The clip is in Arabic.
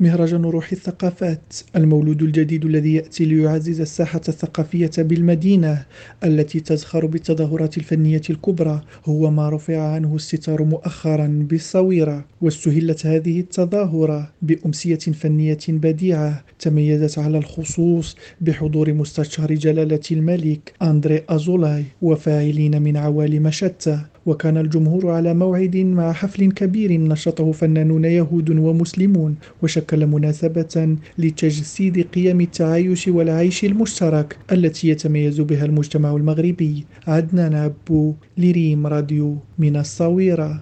مهرجان روح الثقافات المولود الجديد الذي يأتي ليعزز الساحة الثقافية بالمدينة التي تزخر بالتظاهرات الفنية الكبرى. هو ما رفع عنه الستار مؤخرا بالصويرة واستهلت هذه التظاهرة بأمسية فنية بديعة تميزت على الخصوص بحضور مستشار جلالة الملك أندري أزولاي وفاعلين من عوالم شتى. وكان الجمهور على موعد مع حفل كبير نشطه فنانون يهود ومسلمون وشكل مناسبة لتجسيد قيم التعايش والعيش المشترك التي يتميز بها المجتمع المغربي. عدنان عبو لريم راديو من الصويرة.